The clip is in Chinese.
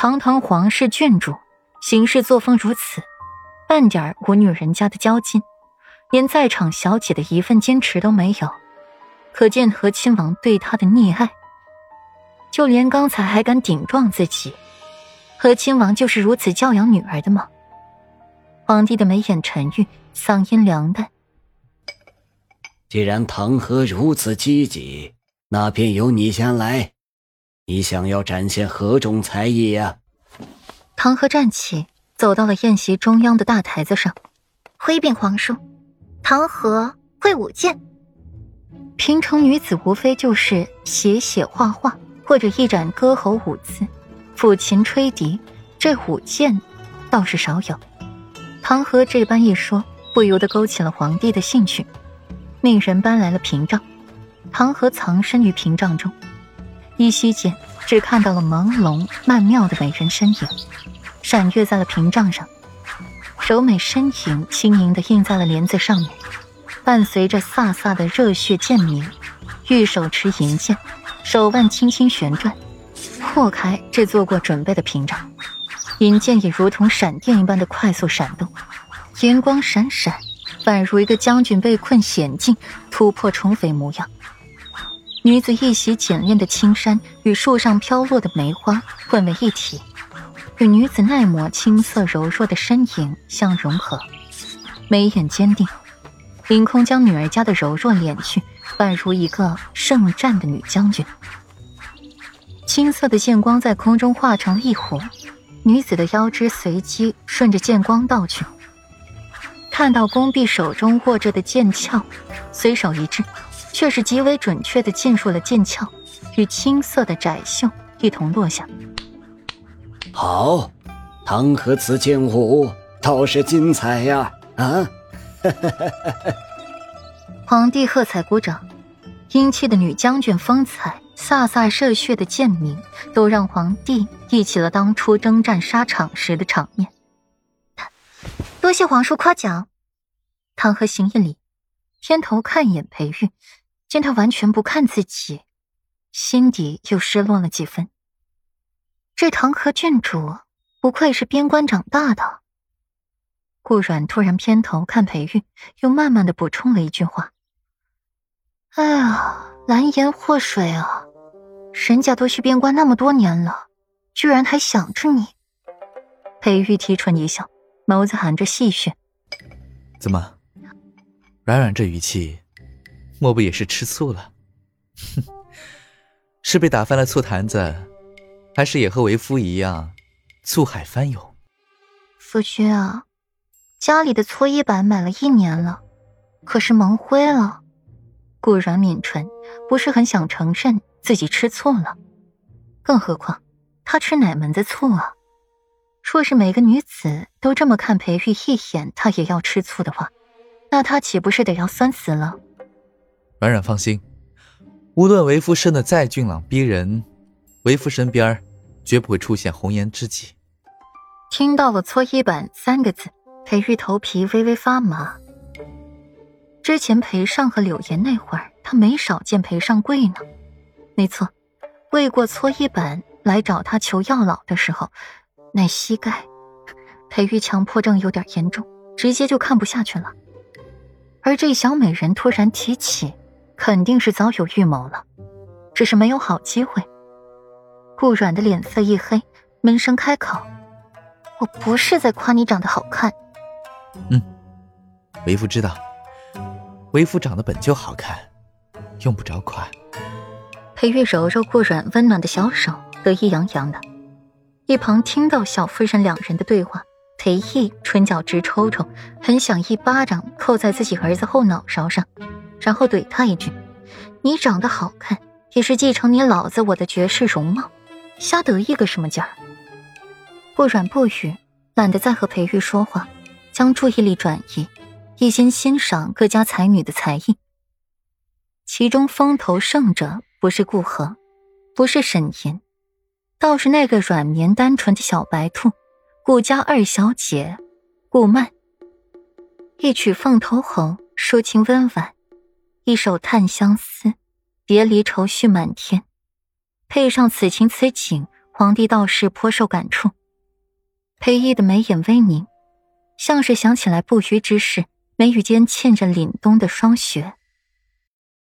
堂堂皇室郡主，行事作风如此，半点无女人家的娇劲，连在场小姐的一份坚持都没有，可见和亲王对她的溺爱。就连刚才还敢顶撞自己，和亲王就是如此教养女儿的吗？皇帝的眉眼沉郁，嗓音凉淡。既然唐河如此积极，那便由你先来。你想要展现何种才艺呀？唐河站起，走到了宴席中央的大台子上，回禀皇叔，唐河会舞剑。平城女子无非就是写写画画，或者一展歌喉舞姿，抚琴吹笛，这舞剑倒是少有。唐河这般一说，不由得勾起了皇帝的兴趣。命人搬来了屏障，唐河藏身于屏障中，依稀间只看到了朦胧曼妙的美人身影，闪跃在了屏障上，柔美身影轻盈的印在了帘子上面，伴随着飒飒的热血剑鸣，玉手持银剑，手腕轻轻旋转，破开这做过准备的屏障，银剑也如同闪电一般的快速闪动，银光闪闪。宛如一个将军被困险境，突破重围模样。女子一袭简练的青衫与树上飘落的梅花混为一体，与女子耐磨青涩柔弱的身影相融合。眉眼坚定，凌空将女儿家的柔弱敛去，宛如一个圣战的女将军。青色的剑光在空中化成一弧，女子的腰肢随即顺着剑光倒去。看到宫壁手中握着的剑鞘，随手一掷，却是极为准确的进入了剑鞘，与青色的窄袖一同落下。好，唐河此剑舞倒是精彩呀！啊，皇帝喝彩鼓掌，英气的女将军风采，飒飒热血的剑鸣，都让皇帝忆起了当初征战沙场时的场面。多谢皇叔夸奖。唐河行一礼，偏头看一眼裴玉，见他完全不看自己，心底又失落了几分。这唐河郡主不愧是边关长大的。顾阮突然偏头看裴玉，又慢慢的补充了一句话：“哎呀，蓝颜祸水啊！人家都去边关那么多年了，居然还想着你。”裴玉提唇一笑，眸子含着戏谑：“怎么？”软软这语气，莫不也是吃醋了？哼，是被打翻了醋坛子，还是也和为夫一样，醋海翻涌？夫君啊，家里的搓衣板买了一年了，可是蒙灰了。顾然抿唇，不是很想承认自己吃醋了。更何况他吃哪门子醋啊？若是每个女子都这么看裴玉一眼，他也要吃醋的话。那他岂不是得要酸死了？软软放心，无论为夫生的再俊朗逼人，为夫身边绝不会出现红颜知己。听到了“搓衣板”三个字，裴玉头皮微微发麻。之前裴尚和柳岩那会儿，他没少见裴尚跪呢。没错，跪过搓衣板来找他求药老的时候，那膝盖，裴玉强迫症有点严重，直接就看不下去了。而这小美人突然提起，肯定是早有预谋了，只是没有好机会。顾软的脸色一黑，闷声开口：“我不是在夸你长得好看。”“嗯，为夫知道，为夫长得本就好看，用不着夸。”裴玉揉揉顾软温暖的小手，得意洋洋的。一旁听到小夫人两人的对话。裴毅唇角直抽抽，很想一巴掌扣在自己儿子后脑勺上，然后怼他一句：“你长得好看，也是继承你老子我的绝世容貌，瞎得意个什么劲儿？”不软不语，懒得再和裴玉说话，将注意力转移，一心欣赏各家才女的才艺。其中风头盛者不是顾河，不是沈岩，倒是那个软绵单纯的小白兔。顾家二小姐，顾曼。一曲《凤头吼》，抒情温婉；一首《叹相思》，别离愁绪满天。配上此情此景，皇帝倒是颇受感触。裴义的眉眼微凝，像是想起来不虞之事，眉宇间嵌着凛冬的霜雪。